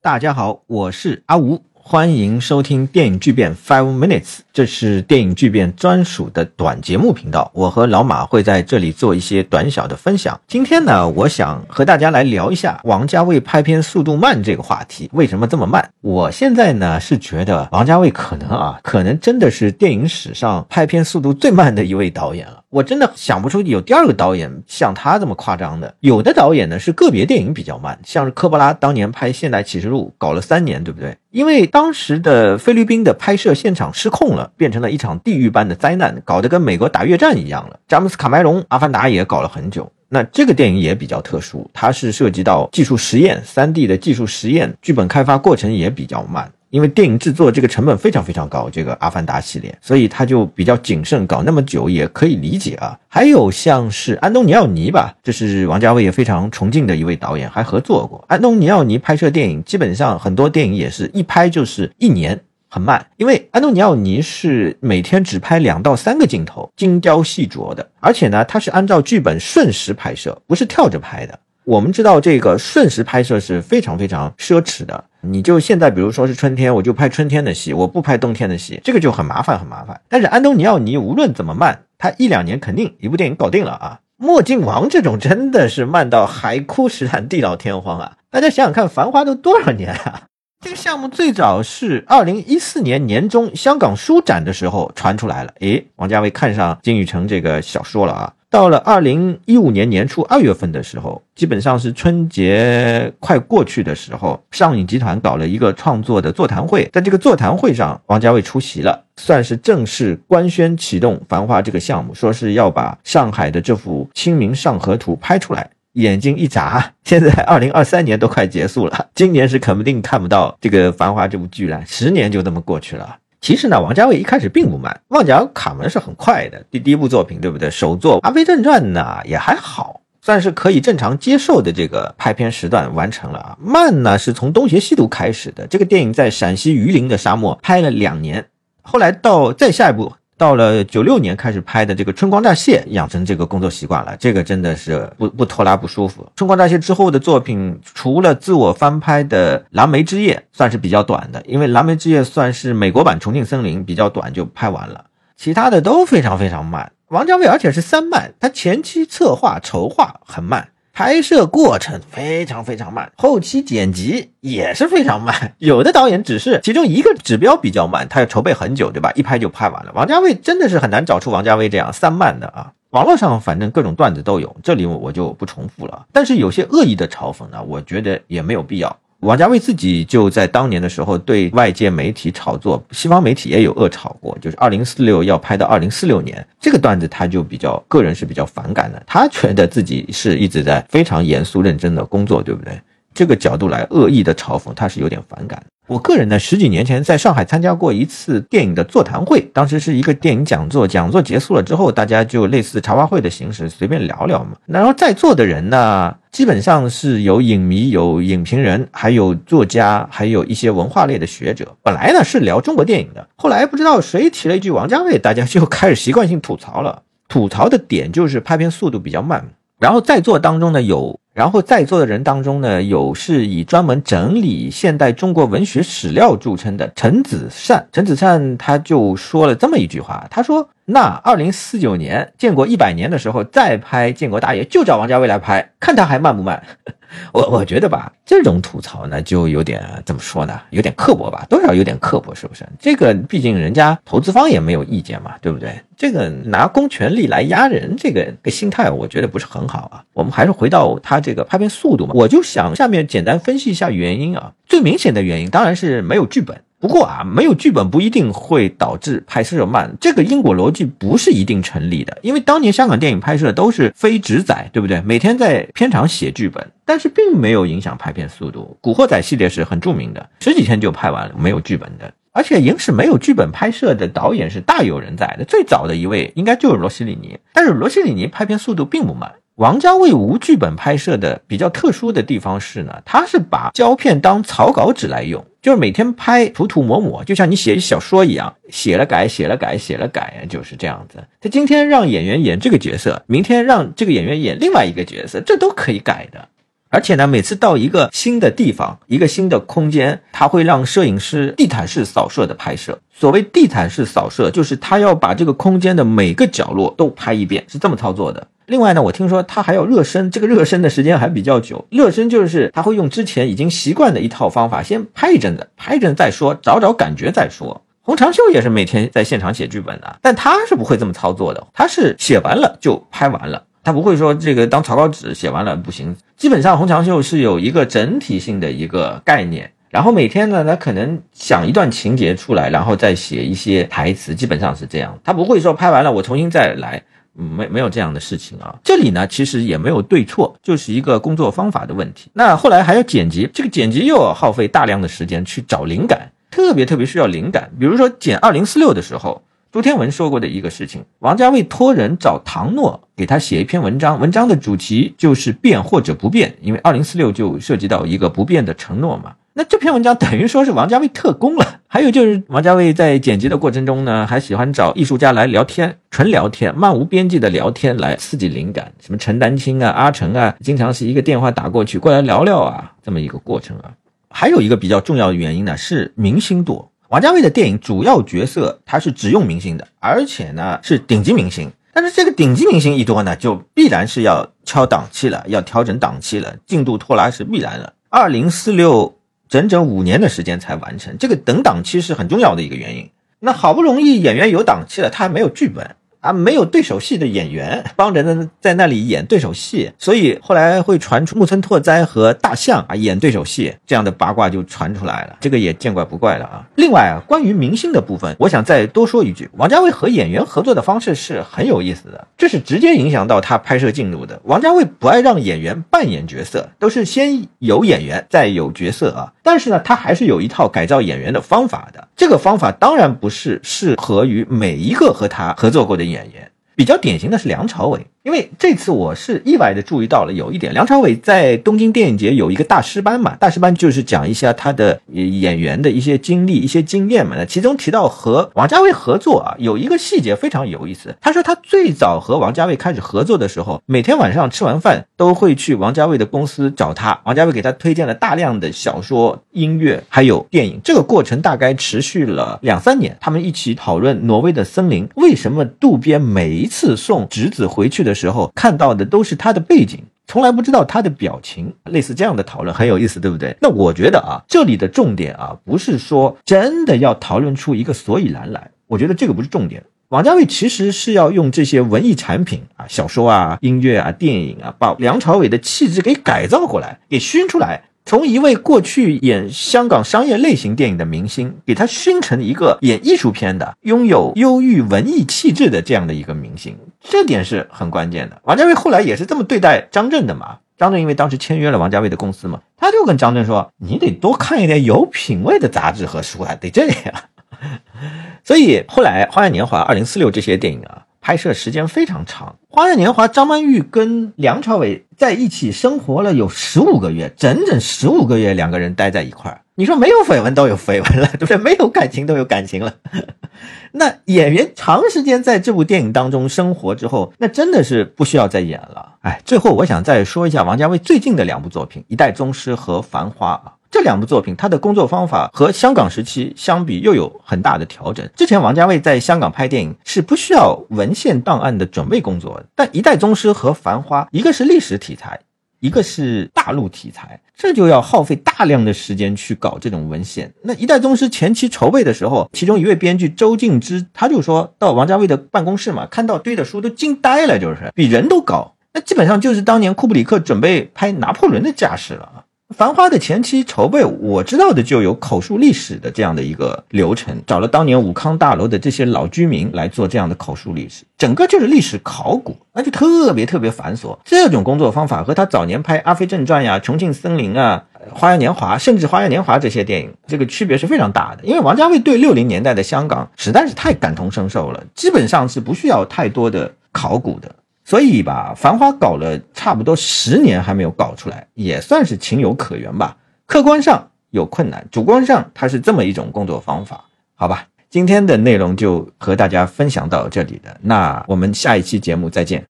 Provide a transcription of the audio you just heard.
大家好，我是阿吴，欢迎收听电影巨变 Five Minutes，这是电影巨变专属的短节目频道。我和老马会在这里做一些短小的分享。今天呢，我想和大家来聊一下王家卫拍片速度慢这个话题。为什么这么慢？我现在呢是觉得王家卫可能啊，可能真的是电影史上拍片速度最慢的一位导演了。我真的想不出有第二个导演像他这么夸张的。有的导演呢是个别电影比较慢，像是科波拉当年拍《现代启示录》搞了三年，对不对？因为当时的菲律宾的拍摄现场失控了，变成了一场地狱般的灾难，搞得跟美国打越战一样了。詹姆斯卡梅隆《阿凡达》也搞了很久。那这个电影也比较特殊，它是涉及到技术实验、三 D 的技术实验，剧本开发过程也比较慢。因为电影制作这个成本非常非常高，这个《阿凡达》系列，所以他就比较谨慎，搞那么久也可以理解啊。还有像是安东尼奥尼吧，这是王家卫也非常崇敬的一位导演，还合作过。安东尼奥尼拍摄电影，基本上很多电影也是一拍就是一年，很慢。因为安东尼奥尼是每天只拍两到三个镜头，精雕细琢的，而且呢，他是按照剧本顺时拍摄，不是跳着拍的。我们知道这个瞬时拍摄是非常非常奢侈的。你就现在，比如说是春天，我就拍春天的戏，我不拍冬天的戏，这个就很麻烦，很麻烦。但是安东尼奥尼无论怎么慢，他一两年肯定一部电影搞定了啊。墨镜王这种真的是慢到海枯石烂、地老天荒啊！大家想想看，《繁花》都多少年啊？这个项目最早是二零一四年年中香港书展的时候传出来了，诶，王家卫看上金宇澄这个小说了啊。到了二零一五年年初二月份的时候，基本上是春节快过去的时候，上影集团搞了一个创作的座谈会，在这个座谈会上，王家卫出席了，算是正式官宣启动《繁花》这个项目，说是要把上海的这幅《清明上河图》拍出来。眼睛一眨，现在二零二三年都快结束了，今年是肯定看不到这个《繁花》这部剧了，十年就这么过去了。其实呢，王家卫一开始并不慢，《旺角卡门》是很快的，第第一部作品，对不对？首作《阿飞正传》呢也还好，算是可以正常接受的这个拍片时段完成了啊。慢呢是从《东邪西毒》开始的，这个电影在陕西榆林的沙漠拍了两年，后来到再下一部。到了九六年开始拍的这个《春光乍泄》，养成这个工作习惯了，这个真的是不不拖拉不舒服。《春光乍泄》之后的作品，除了自我翻拍的《蓝莓之夜》，算是比较短的，因为《蓝莓之夜》算是美国版《重庆森林》，比较短就拍完了。其他的都非常非常慢。王家卫而且是三慢，他前期策划筹划很慢。拍摄过程非常非常慢，后期剪辑也是非常慢。有的导演只是其中一个指标比较慢，他要筹备很久，对吧？一拍就拍完了。王家卫真的是很难找出王家卫这样三慢的啊。网络上反正各种段子都有，这里我就不重复了。但是有些恶意的嘲讽呢，我觉得也没有必要。王家卫自己就在当年的时候对外界媒体炒作，西方媒体也有恶炒过，就是二零四六要拍到二零四六年这个段子，他就比较个人是比较反感的。他觉得自己是一直在非常严肃认真的工作，对不对？这个角度来恶意的嘲讽，他是有点反感。我个人呢，十几年前在上海参加过一次电影的座谈会，当时是一个电影讲座，讲座结束了之后，大家就类似茶话会的形式，随便聊聊嘛。然后在座的人呢，基本上是有影迷、有影评人，还有作家，还有一些文化类的学者。本来呢是聊中国电影的，后来不知道谁提了一句王家卫，大家就开始习惯性吐槽了。吐槽的点就是拍片速度比较慢。然后在座当中呢有。然后在座的人当中呢，有是以专门整理现代中国文学史料著称的陈子善。陈子善他就说了这么一句话，他说：“那二零四九年建国一百年的时候再拍建国大业，就找王家卫来拍，看他还慢不慢。”我我觉得吧，这种吐槽呢，就有点怎么说呢，有点刻薄吧，多少有点刻薄，是不是？这个毕竟人家投资方也没有意见嘛，对不对？这个拿公权力来压人，这个个心态，我觉得不是很好啊。我们还是回到他这个拍片速度嘛，我就想下面简单分析一下原因啊。最明显的原因当然是没有剧本。不过啊，没有剧本不一定会导致拍摄慢，这个因果逻辑不是一定成立的。因为当年香港电影拍摄都是非直载，对不对？每天在片场写剧本，但是并没有影响拍片速度。古惑仔系列是很著名的，十几天就拍完了，没有剧本的。而且影史没有剧本拍摄的导演是大有人在的，最早的一位应该就是罗西里尼，但是罗西里尼拍片速度并不慢。王家卫无剧本拍摄的比较特殊的地方是呢，他是把胶片当草稿纸来用。就是每天拍涂涂抹抹，就像你写小说一样，写了改，写了改，写了改，就是这样子。他今天让演员演这个角色，明天让这个演员演另外一个角色，这都可以改的。而且呢，每次到一个新的地方、一个新的空间，他会让摄影师地毯式扫射的拍摄。所谓地毯式扫射，就是他要把这个空间的每个角落都拍一遍，是这么操作的。另外呢，我听说他还要热身，这个热身的时间还比较久。热身就是他会用之前已经习惯的一套方法，先拍一阵子，拍一阵再说，找找感觉再说。洪长秀也是每天在现场写剧本的，但他是不会这么操作的，他是写完了就拍完了。他不会说这个当草稿纸写完了不行，基本上洪长秀是有一个整体性的一个概念，然后每天呢，他可能想一段情节出来，然后再写一些台词，基本上是这样。他不会说拍完了我重新再来，没没有这样的事情啊。这里呢，其实也没有对错，就是一个工作方法的问题。那后来还要剪辑，这个剪辑又要耗费大量的时间去找灵感，特别特别需要灵感。比如说剪二零四六的时候。朱天文说过的一个事情，王家卫托人找唐诺给他写一篇文章，文章的主题就是变或者不变，因为二零四六就涉及到一个不变的承诺嘛。那这篇文章等于说是王家卫特工了。还有就是王家卫在剪辑的过程中呢，还喜欢找艺术家来聊天，纯聊天，漫无边际的聊天来刺激灵感。什么陈丹青啊、阿成啊，经常是一个电话打过去，过来聊聊啊，这么一个过程啊。还有一个比较重要的原因呢，是明星多。王家卫的电影主要角色他是只用明星的，而且呢是顶级明星。但是这个顶级明星一多呢，就必然是要敲档期了，要调整档期了，进度拖拉是必然的。二零四六整整五年的时间才完成，这个等档期是很重要的一个原因。那好不容易演员有档期了，他还没有剧本。啊，没有对手戏的演员帮着呢，在那里演对手戏，所以后来会传出木村拓哉和大象啊演对手戏这样的八卦就传出来了，这个也见怪不怪了啊。另外啊，关于明星的部分，我想再多说一句，王家卫和演员合作的方式是很有意思的，这是直接影响到他拍摄进度的。王家卫不爱让演员扮演角色，都是先有演员再有角色啊。但是呢，他还是有一套改造演员的方法的，这个方法当然不是适合于每一个和他合作过的。演员比较典型的是梁朝伟。因为这次我是意外的注意到了有一点，梁朝伟在东京电影节有一个大师班嘛，大师班就是讲一下他的演员的一些经历、一些经验嘛。其中提到和王家卫合作啊，有一个细节非常有意思。他说他最早和王家卫开始合作的时候，每天晚上吃完饭都会去王家卫的公司找他，王家卫给他推荐了大量的小说、音乐还有电影。这个过程大概持续了两三年，他们一起讨论挪威的森林，为什么渡边每一次送侄子回去的。时候看到的都是他的背景，从来不知道他的表情。类似这样的讨论很有意思，对不对？那我觉得啊，这里的重点啊，不是说真的要讨论出一个所以然来，我觉得这个不是重点。王家卫其实是要用这些文艺产品啊，小说啊、音乐啊、电影啊，把梁朝伟的气质给改造过来，给熏出来。从一位过去演香港商业类型电影的明星，给他熏成一个演艺术片的、拥有忧郁文艺气质的这样的一个明星，这点是很关键的。王家卫后来也是这么对待张震的嘛？张震因为当时签约了王家卫的公司嘛，他就跟张震说：“你得多看一点有品位的杂志和书啊，得这样。”所以后来《花样年华》《二零四六》这些电影啊。拍摄时间非常长，《花样年华》张曼玉跟梁朝伟在一起生活了有十五个月，整整十五个月，两个人待在一块儿。你说没有绯闻都有绯闻了，对不对？没有感情都有感情了。那演员长时间在这部电影当中生活之后，那真的是不需要再演了。哎，最后我想再说一下王家卫最近的两部作品《一代宗师》和《繁花》啊。这两部作品，他的工作方法和香港时期相比又有很大的调整。之前王家卫在香港拍电影是不需要文献档案的准备工作，但《一代宗师》和《繁花》，一个是历史题材，一个是大陆题材，这就要耗费大量的时间去搞这种文献。那《一代宗师》前期筹备的时候，其中一位编剧周静之他就说到王家卫的办公室嘛，看到堆的书都惊呆了，就是比人都高，那基本上就是当年库布里克准备拍拿破仑的架势了啊。繁花的前期筹备，我知道的就有口述历史的这样的一个流程，找了当年武康大楼的这些老居民来做这样的口述历史，整个就是历史考古，那就特别特别繁琐。这种工作方法和他早年拍《阿飞正传》呀、《重庆森林》啊、《花样年华》，甚至《花样年华》这些电影，这个区别是非常大的。因为王家卫对六零年代的香港实在是太感同身受了，基本上是不需要太多的考古的。所以吧，繁花搞了差不多十年还没有搞出来，也算是情有可原吧。客观上，有困难，主观上它是这么一种工作方法，好吧？今天的内容就和大家分享到这里了，那我们下一期节目再见。